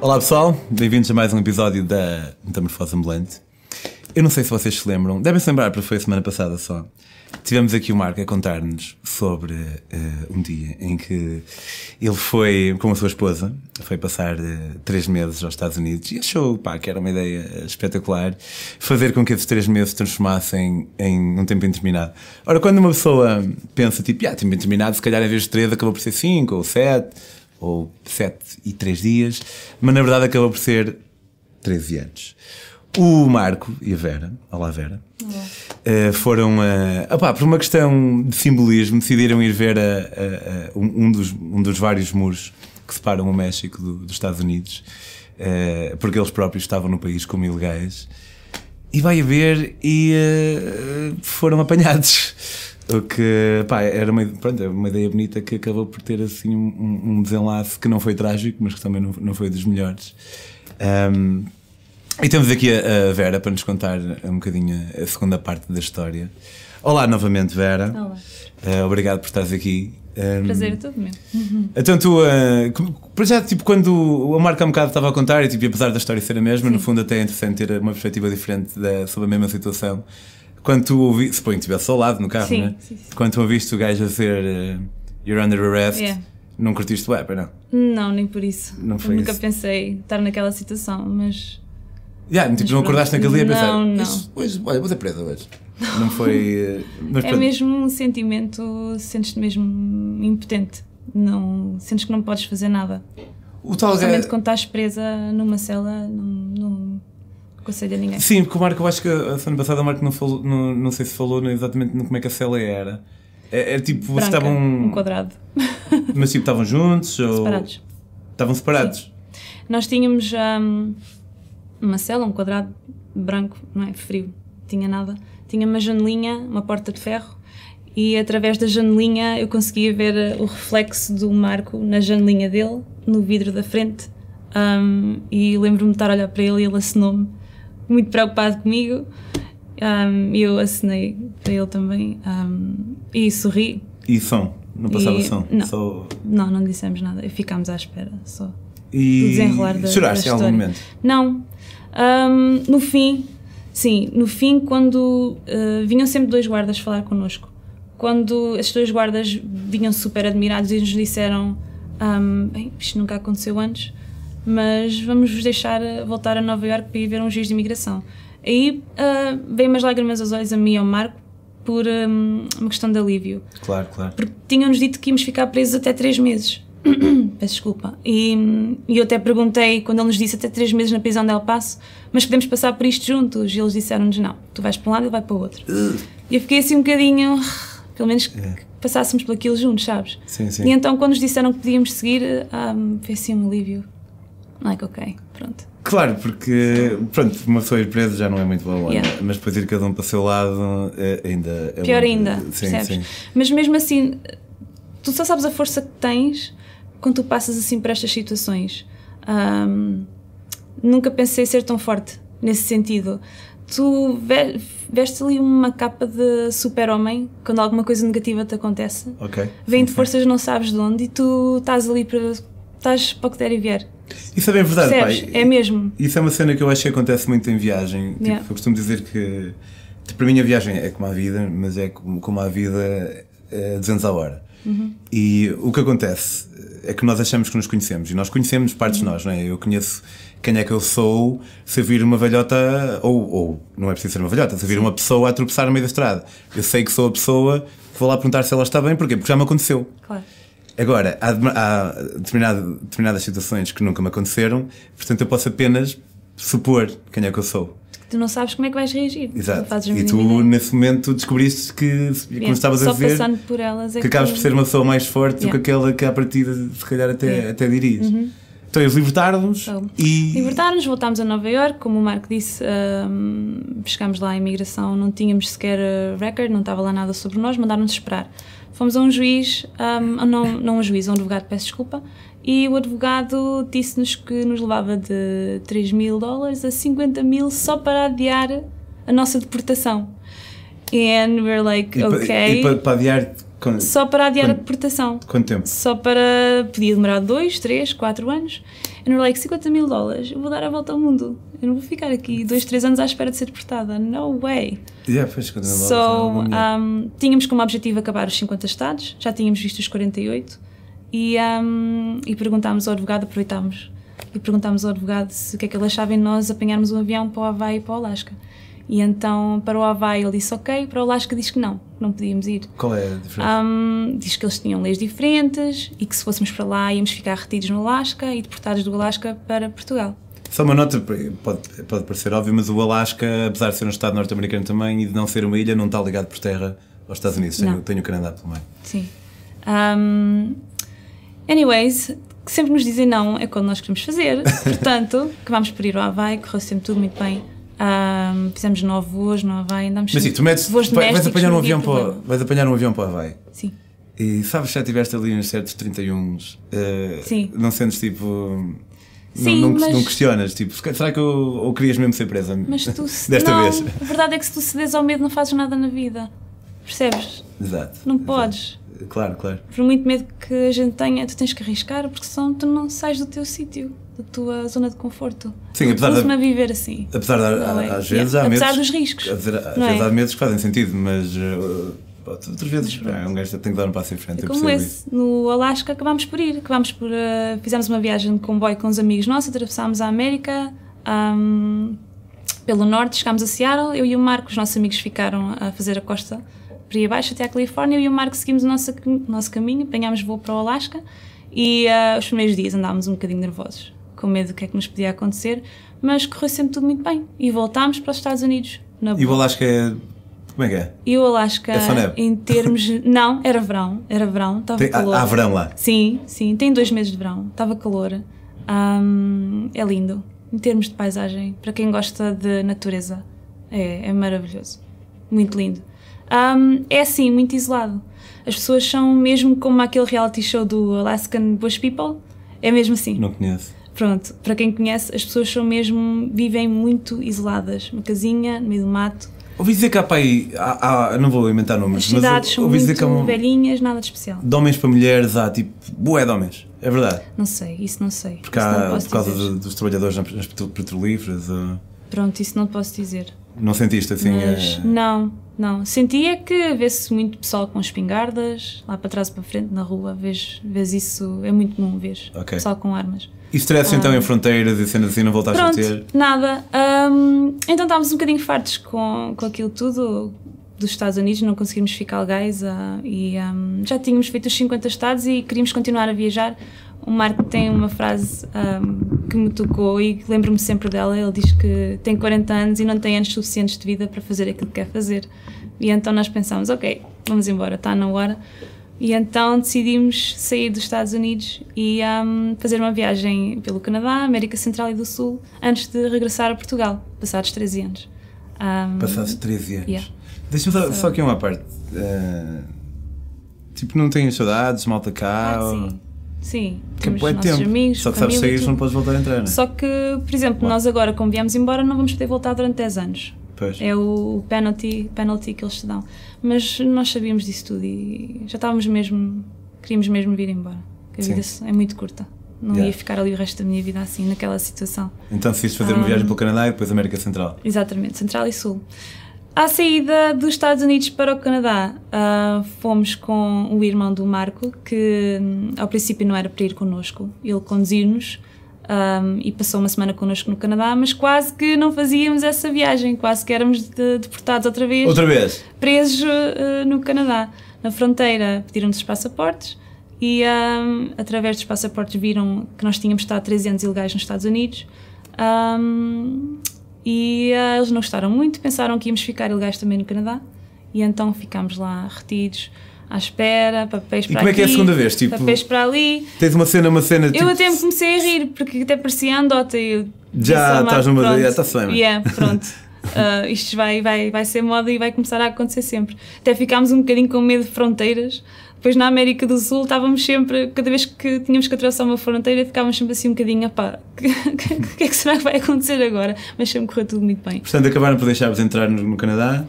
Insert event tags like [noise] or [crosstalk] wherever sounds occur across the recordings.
Olá pessoal, bem-vindos a mais um episódio da Metamorfose Ambulante. Eu não sei se vocês se lembram, devem se lembrar porque foi a semana passada só. Tivemos aqui o Marco a contar-nos sobre uh, um dia em que ele foi com a sua esposa, foi passar uh, três meses aos Estados Unidos e achou pá, que era uma ideia espetacular fazer com que esses três meses se transformassem em um tempo indeterminado. Ora, quando uma pessoa pensa tipo, ah, tempo indeterminado, se calhar em vez de três acabou por ser cinco ou sete ou sete e três dias, mas na verdade acabou por ser 13 anos. O Marco e a Vera, olá Vera, uh, foram, uh, opá, por uma questão de simbolismo, decidiram ir ver a, a, a, um, dos, um dos vários muros que separam o México do, dos Estados Unidos, uh, porque eles próprios estavam no país como ilegais, e vai a ver e foram apanhados. O que, pá, era uma, pronto, uma ideia bonita que acabou por ter assim um, um desenlace que não foi trágico, mas que também não, não foi dos melhores. Um, e temos aqui a, a, Vera para nos contar um bocadinho a segunda parte da história. Olá novamente, Vera. Olá. Uh, obrigado por estares aqui. Um, Prazer é todo meu. Então tu, uh, para já, tipo, quando o Marco há um bocado estava a contar, e tipo, apesar da história ser a mesma, Sim. no fundo até é interessante ter uma perspectiva diferente da, sobre a mesma situação. Quando tu ouviste, suponho que estivesse ao lado no carro, sim, né? sim, sim. Quando tu ouviste o gajo a dizer uh, You're under arrest, Yeah. não curtiste o app, não? Não, nem por isso. Não Eu foi nunca isso. pensei estar naquela situação, mas Yeah, tipo, não acordaste naquele dia a pensar Não, não. "Hoje- olha, vou ser presa hoje. Não foi. é pronto. mesmo um sentimento, sentes-te mesmo impotente. Não, sentes que não podes fazer nada. O tal. Somente quando estás presa numa cela, não, não aconselho a ninguém. Sim, porque o Marco, eu acho que a semana passada o Marco não, falou, não, não sei se falou exatamente como é que a cela era. É, é tipo, vocês estavam. um quadrado. Mas tipo, estavam juntos? [laughs] Ou... Separados. Estavam separados? Nós tínhamos hum, uma cela, um quadrado branco, não é? Frio, tinha nada. Tinha uma janelinha, uma porta de ferro, e através da janelinha eu conseguia ver eh, o reflexo do Marco na janelinha dele, no vidro da frente. Hum, e lembro-me de estar a olhar para ele e ele acenou-me, muito preocupado comigo. E eu acenei para ele também hum, e sorri. E som? Não passava E- som? não. Só... Não, não dissemos nada, ficámos à espera só. E do desenrolar da, choraste da em algum momento? Não. Ahm, no fim, sim, no fim, quando ah, vinham sempre dois guardas falar connosco, quando estes dois guardas vinham super admirados e nos disseram: ahm, bem, isto nunca aconteceu antes, mas vamos vos deixar ah, voltar a Nova Iorque para ir ver um juiz de imigração. Aí ah, veio umas lágrimas aos olhos a mim e ao Marco por ahm, uma questão de alívio Claro, claro. porque tinham-nos dito que íamos ficar presos até três meses. [coughs] Peço desculpa. E, e eu até perguntei, quando ele nos disse até três meses na prisão de El Paso, mas podemos passar por isto juntos? E eles disseram-nos: não, tu vais para um lado e ele vai para o outro. E eu fiquei assim um bocadinho, pelo menos que passássemos por aquilo juntos, sabes? Sim, sim. E então, quando nos disseram que podíamos seguir, ah, foi assim um alívio. Like, ok, pronto. Claro, porque pronto, uma pessoa ir presa já não é muito bom, Yeah. mas depois ir cada um para o seu lado é, ainda é Pior muito- ainda, Sim, percebes? sim. Mas mesmo assim, tu só sabes a força que tens quando tu passas assim por estas situações. Ahm, nunca pensei ser tão forte nesse sentido. Tu ve- vestes ali uma capa de super-homem quando alguma coisa negativa te acontece. Ok. Vem de forças não sabes de onde e tu estás ali para. estás para o que der e vier. Isso é bem verdade, Percebes? pai. É mesmo. Isso é uma cena que eu acho que acontece muito em viagem. Tipo, Yeah. Eu costumo dizer que tipo, para mim a viagem é como a vida, mas é como, como a vida é 200 a hora. Uhum. E o que acontece é que nós achamos que nos conhecemos e nós conhecemos partes de nós, não é? Eu conheço quem é que eu sou se eu vir uma velhota, ou, ou não é preciso ser uma velhota, se eu vir uma pessoa a tropeçar no meio da estrada. Eu sei que sou a pessoa, vou lá perguntar se ela está bem, porquê? Porque já me aconteceu. Claro. Agora, há, há determinado- determinadas situações que nunca me aconteceram, portanto eu posso apenas supor quem é que eu sou. Tu não sabes como é que vais reagir. Exato. E tu, ideia. nesse momento, descobriste que, como Yeah. estavas Só a passando por elas é que acabas por ser uma pessoa mais forte do Yeah. que aquela que à partida, se calhar, até, Yeah. Uhum. até dirias. Então eles libertaram-nos Então, e. Libertaram-nos, voltámos a Nova York, como o Marco disse, ahm, chegámos lá à imigração, não tínhamos sequer uh, record, não estava lá nada sobre nós, mandaram-nos esperar. Fomos a um juiz, ahm, não, não um juiz, a um advogado, peço desculpa, e o advogado disse-nos que nos levava de 3 mil dólares a 50 mil só para adiar a nossa deportação. And we're like, E, ok. e para, para adiar Quando- Só para adiar a quando- deportação. Quanto tempo? Só para. Podia demorar 2, 3, 4 anos. E não like 50 mil dólares, eu vou dar a volta ao mundo. Eu não vou ficar aqui 2, 3 anos à espera de ser deportada. No way. Yeah, eu So, um, tínhamos como objetivo acabar os 50 estados, já tínhamos visto os 48 e, um, e perguntámos ao advogado, aproveitámos e perguntámos ao advogado se o que é que ele achava em nós apanharmos um avião para o Havaí e para o Alasca. E então para o Havaí ele disse ok, para o Alasca diz que não, que não podíamos ir. Qual é a diferença? Um, diz que eles tinham leis diferentes e que se fôssemos para lá íamos ficar retidos no Alasca e deportados do Alasca para Portugal. Só uma nota, pode, pode parecer óbvio, mas o Alasca, apesar de ser um estado norte-americano também e de não ser uma ilha, não está ligado por terra aos Estados Unidos. Tem, Não. o- Canadá pelo meio. Sim. Um, anyways, que sempre nos dizem não é quando nós queremos fazer. [laughs] Portanto, acabámos por ir ao Havaí, correu sempre tudo muito bem. Um, fizemos nove voos no Havaí, andámos Mas sim, tu metes, voos vai- vais, apanhar um avião para, vais apanhar um avião para o Havaí. Sim. E sabes, já tiveste ali uns certos 31, eh, Sim. não sentes tipo. Sim, não, não, mas- não questionas, tipo, será que eu, ou querias mesmo ser presa? Mas tu [laughs] se, Desta não, vez. A verdade é que se tu cedes ao medo não fazes nada na vida. Percebes? Exato. Não exato. podes. Claro, claro. Por muito medo que a gente tenha, tu tens que arriscar porque senão tu não sais do teu sítio, da tua zona de conforto. Sim, apesar de- a viver assim. Apesar de, é? às vezes, há Yeah. Apesar medos. dos riscos, Apesar, às vezes é? há medos que fazem sentido, mas. Outras vezes, é, um gajo tem que dar um passo em frente. É como esse. No Alasca acabámos por ir. Acabámos por. eh, fizemos uma viagem de comboio com uns amigos nossos, atravessámos a América ahm, pelo norte, chegámos a Seattle. Eu e o Marco, os nossos amigos, ficaram a fazer a costa para ir abaixo até à Califórnia. Eu e o Marco seguimos o nosso, cam- nosso caminho, apanhámos voo para o Alasca e eh, os primeiros dias andávamos um bocadinho nervosos, com medo do que é que nos podia acontecer, mas correu sempre tudo muito bem. E voltámos para os Estados Unidos. Na E o. Alasca é. Como é que é? E o Alasca, É em termos. [laughs] Não, era verão, era verão, estava Tem, calor. há, há verão lá. Sim, sim, tem dois meses de verão, estava calor. Ahm, é lindo. Em termos de paisagem, para quem gosta de natureza, é, é maravilhoso. Muito lindo. Ahm, é assim, muito isolado. As pessoas são mesmo como aquele reality show do Alaskan Bush People. É mesmo assim. Não conheço. Pronto, para quem conhece, as pessoas são mesmo. vivem muito isoladas. Uma casinha, no meio do mato. Ouvi dizer que há aí. Há, há- não vou inventar As números, cidades mas ouvi dizer que há um, velhinhas, nada de especial. de homens para mulheres há tipo. Bué de homens. É verdade. Não sei, isso não sei. Porque há, por causa de- dos trabalhadores nas, nas petro- petrolíferas. ou- Pronto, isso não posso dizer. não sentiste assim? Mas eh, não, não. Sentia que vê-se muito pessoal com espingardas, lá para trás e para frente, na rua, vês, vês isso, é muito comum ver Ok. pessoal com armas. E stress então em fronteiras e sendo assim não voltaste a Pronto, ter? nada. Hum, então estávamos um bocadinho fartos com, com aquilo tudo dos Estados Unidos, não conseguimos ficar legais ah, e hum, já tínhamos feito os 50 estados e queríamos continuar a viajar. O Marco tem uma frase hum, que me tocou e lembro-me sempre dela. Ele diz que tem 40 anos e não tem anos suficientes de vida para fazer aquilo que quer fazer. E então nós pensámos, ok, vamos embora, está na hora. E então decidimos sair dos Estados Unidos e hum, fazer uma viagem pelo Canadá, América Central e do Sul, antes de regressar a Portugal, passados 13 anos. Hum, Passados 13 anos. Yeah. Deixa-me só, só aqui uma parte. Eh, tipo, não tens saudades, malta cá? ah, ou- sim, sim. Que Temos bué nossos tempo. amigos, Só que sabes família, sair, tudo. não podes voltar a entrar, não é? Só que, por exemplo, nós agora, como viemos embora, não vamos poder voltar durante 10 anos. Pois. É o penalty, penalty que eles te dão. Mas nós sabíamos disso tudo e já estávamos mesmo, queríamos mesmo vir embora. A Sim. vida é muito curta. Não Yeah. ia ficar ali o resto da minha vida assim, naquela situação. Então decidiste fazer uma Ah. viagem pelo Canadá e depois América Central. Exatamente, Central e Sul. À saída dos Estados Unidos para o Canadá, ah, fomos com o irmão do Marco, que hum, ao princípio não era para ir connosco, ele conduzir-nos hum, e passou uma semana connosco no Canadá, mas quase que não fazíamos essa viagem, quase que éramos de- deportados outra vez, Outra vez? presos ah, no Canadá. Na fronteira pediram-nos os passaportes e hum, através dos passaportes viram que nós tínhamos estado 13 anos ilegais nos Estados Unidos. Hum, e ah, eles não gostaram muito, pensaram que íamos ficar ilegais também no Canadá e então ficámos lá retidos, à espera, papéis E para como é que é a aqui, segunda vez? Tipo- papéis para ali. Tens uma cena, uma cena tipo. Eu até me comecei a rir porque até parecia andota. e eu Já Marco, estás numa- pronto, já está-se bem, mas- Yeah, [laughs] pronto. Ah, isto vai, vai, vai ser moda e vai começar a acontecer sempre. Até ficámos um bocadinho com medo de fronteiras. Depois na América do Sul estávamos sempre, cada vez que tínhamos que atravessar uma fronteira, ficávamos sempre assim um bocadinho, pá, o [laughs] que, é que será que vai acontecer agora? Mas sempre correu tudo muito bem. Portanto, acabaram por deixar-vos entrar no, no Canadá.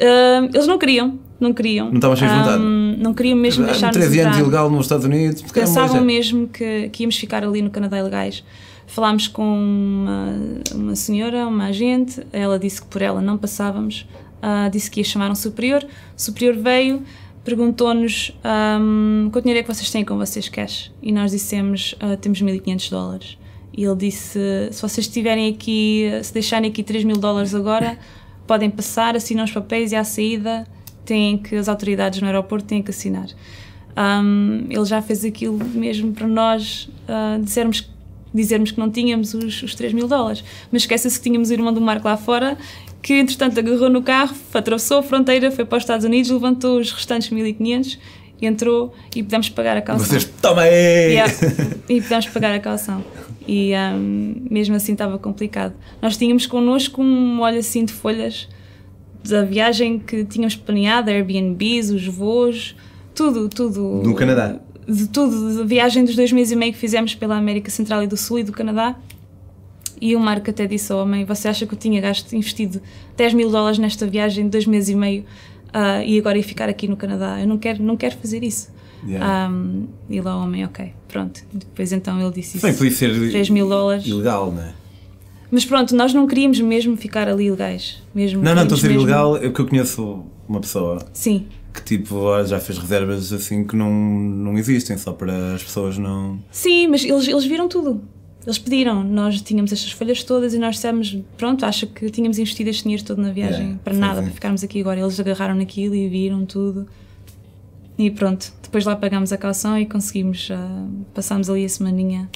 Ah, eles não queriam, não queriam. Não estavam cheios de vontade? Ahm, não queriam mesmo deixar-nos 13 anos entrar. ilegal nos Estados Unidos. Pensavam mesmo que, que íamos ficar ali no Canadá ilegais. Falámos com uma, uma senhora, uma agente, ela disse que por ela não passávamos, ah, disse que ia chamar um superior. O superior veio, perguntou-nos ahm, quanto dinheiro é que vocês têm com vocês cash? E nós dissemos, ah, temos 1500 dólares. E ele disse, se vocês estiverem aqui, se deixarem aqui 3 mil dólares agora, [laughs] podem passar, assinam os papéis e à saída têm que, as autoridades no aeroporto têm que assinar. Um, ele já fez aquilo mesmo para nós uh, dissermos, dizermos que não tínhamos os, os 3 mil dólares. Mas esquece-se que tínhamos o irmão do Marco lá fora, que entretanto agarrou no carro, atravessou a fronteira, foi para os Estados Unidos, levantou os restantes 1500, entrou e pudemos pagar a calção. Vocês, toma aí! Yeah. [laughs] e pudemos pagar a calção. E um, mesmo assim estava complicado. Nós tínhamos connosco um molho assim de folhas da viagem que tínhamos planeado, Airbnbs, os voos, tudo, tudo. No Canadá? De tudo, da viagem dos dois meses e meio que fizemos pela América Central e do Sul e do Canadá. E o Marco até disse ao homem: Você acha que eu tinha gasto, investido 10 mil dólares nesta viagem de dois meses e meio ah, e agora ia ficar aqui no Canadá? Eu não quero, não quero fazer isso. Yeah. Um, e lá o homem, ok, pronto. Depois então ele disse isso. Bem, podia ser 3 mil dólares. ilegal, não é? Mas pronto, nós não queríamos mesmo ficar ali ilegais. Mesmo, Não, não, estou a ser mesmo- ilegal. Eu que eu conheço uma pessoa Sim, que tipo já fez reservas assim que não, não existem, só para as pessoas não. sim, mas eles, eles viram tudo. Eles pediram, nós tínhamos estas folhas todas e nós dissemos, pronto, acho que tínhamos investido este dinheiro todo na viagem, Yeah, para nada, sim. para ficarmos aqui agora. Eles agarraram naquilo e viram tudo. E pronto, depois lá pagámos a calção e conseguimos, ah, passámos ali a semaninha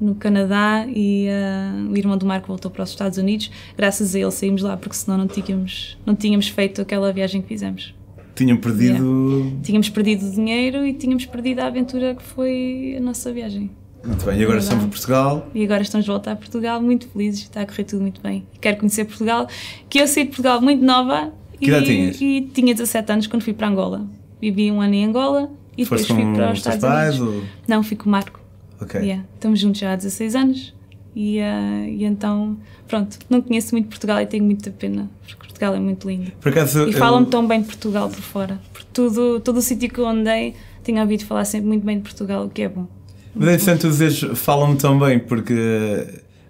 no Canadá e ah, o irmão do Marco voltou para os Estados Unidos. Graças a ele saímos lá, porque senão não tínhamos, não tínhamos feito aquela viagem que fizemos. Tinham perdido. Tínhamos perdido o dinheiro e tínhamos perdido a aventura que foi a nossa viagem. Muito bem, e agora Verdade. estamos em Portugal. E agora estamos de volta a Portugal, muito felizes, está a correr tudo muito bem. Quero conhecer Portugal, que eu saí de Portugal muito nova Que e, idade tinhas? e tinha 17 anos quando fui para Angola. Vivi um ano em Angola e depois Foste fui com para os Estados pais? Unidos. Ou... Não, fui com o Marco. Ok. Yeah, Estamos juntos já há 16 anos e, ah, e então, pronto, não conheço muito Portugal e tenho muita pena, porque Portugal é muito lindo. Por acaso. E eu- falam-me tão bem de Portugal por fora. Por tudo, todo o sítio que eu andei, tenho ouvido falar sempre muito bem de Portugal, o que é bom. Mas é interessante tu dizeres, falam-me tão bem, porque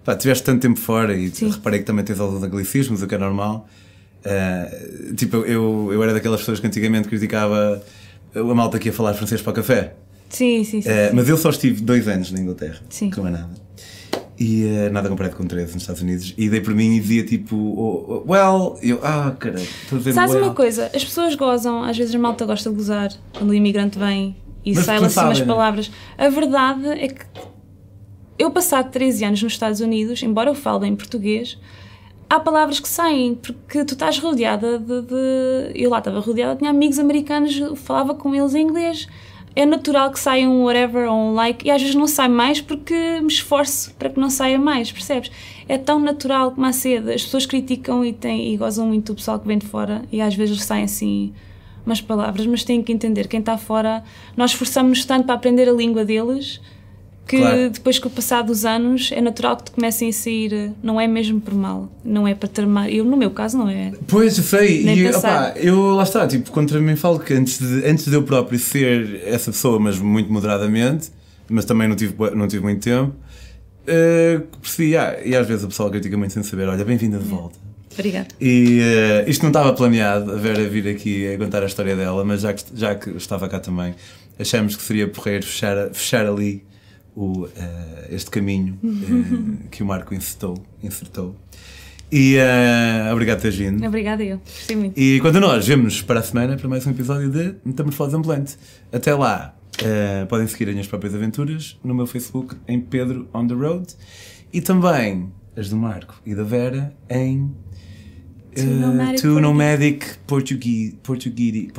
pá, tiveste tanto tempo fora e Sim. reparei que também tens alguns anglicismos, o que é normal. Ah, tipo, eu, eu era daquelas pessoas que antigamente criticava a malta que ia falar francês para o café. Sim, sim, sim. Ah, mas eu só estive dois anos na Inglaterra, Sim. que não é nada. E ah, nada comparado com 13 nos Estados Unidos. E dei por mim e dizia tipo, oh, oh, well, eu, ah, caralho, estou a dizer Sabes well. uma coisa? As pessoas gozam, às vezes a malta gosta de gozar quando o imigrante vem e sai lá assim umas né? palavras. A verdade é que eu, passado 13 anos nos Estados Unidos, embora eu fale em português, há palavras que saem, porque tu estás rodeada de. de- Eu lá estava rodeada, tinha amigos americanos, falava com eles em inglês. É natural que saia um whatever ou um like, e às vezes não sai mais porque me esforço para que não saia mais, percebes? É tão natural como a seda. As pessoas criticam e, têm, e gozam muito do pessoal que vem de fora, e às vezes saem assim umas palavras, mas têm que entender, quem está fora, nós esforçamos-nos tanto para aprender a língua deles que Claro. depois com o passar dos anos é natural que te comecem a sair, não é mesmo por mal, não é para tramar. Eu, no meu caso, não é. Pois, Nem e opá, eu lá está, tipo, contra mim falo que antes de, antes de eu próprio ser essa pessoa, mas muito moderadamente, mas também não tive, não tive muito tempo, eh, percebi, ah, e às vezes o pessoal critica muito sem saber, olha, bem-vinda de volta. Obrigada. E eh, isto não estava planeado, a Vera vir aqui a contar a história dela, mas já que, já que estava cá também, achamos que seria porreiro fechar, fechar ali o, eh, este caminho eh, que o Marco insertou. insertou. E eh, obrigado vindo. Obrigada eu. Gostei muito. E quanto a nós, vemos para a semana para mais um episódio de Metamorfose Ambulante. Até lá, podem seguir as minhas próprias aventuras no meu Facebook em Pedro on the Road e também as do Marco e da Vera em To Nomadic To Nomadic Portuguese, Portuguese,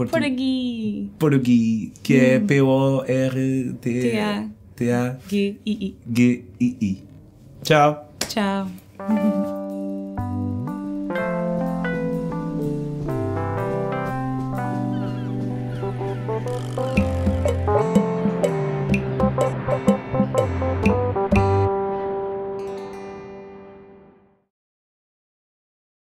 que é T-A. P-O-R-T-A-G-I-I. G-I-I. Tchau! Tchau. [laughs]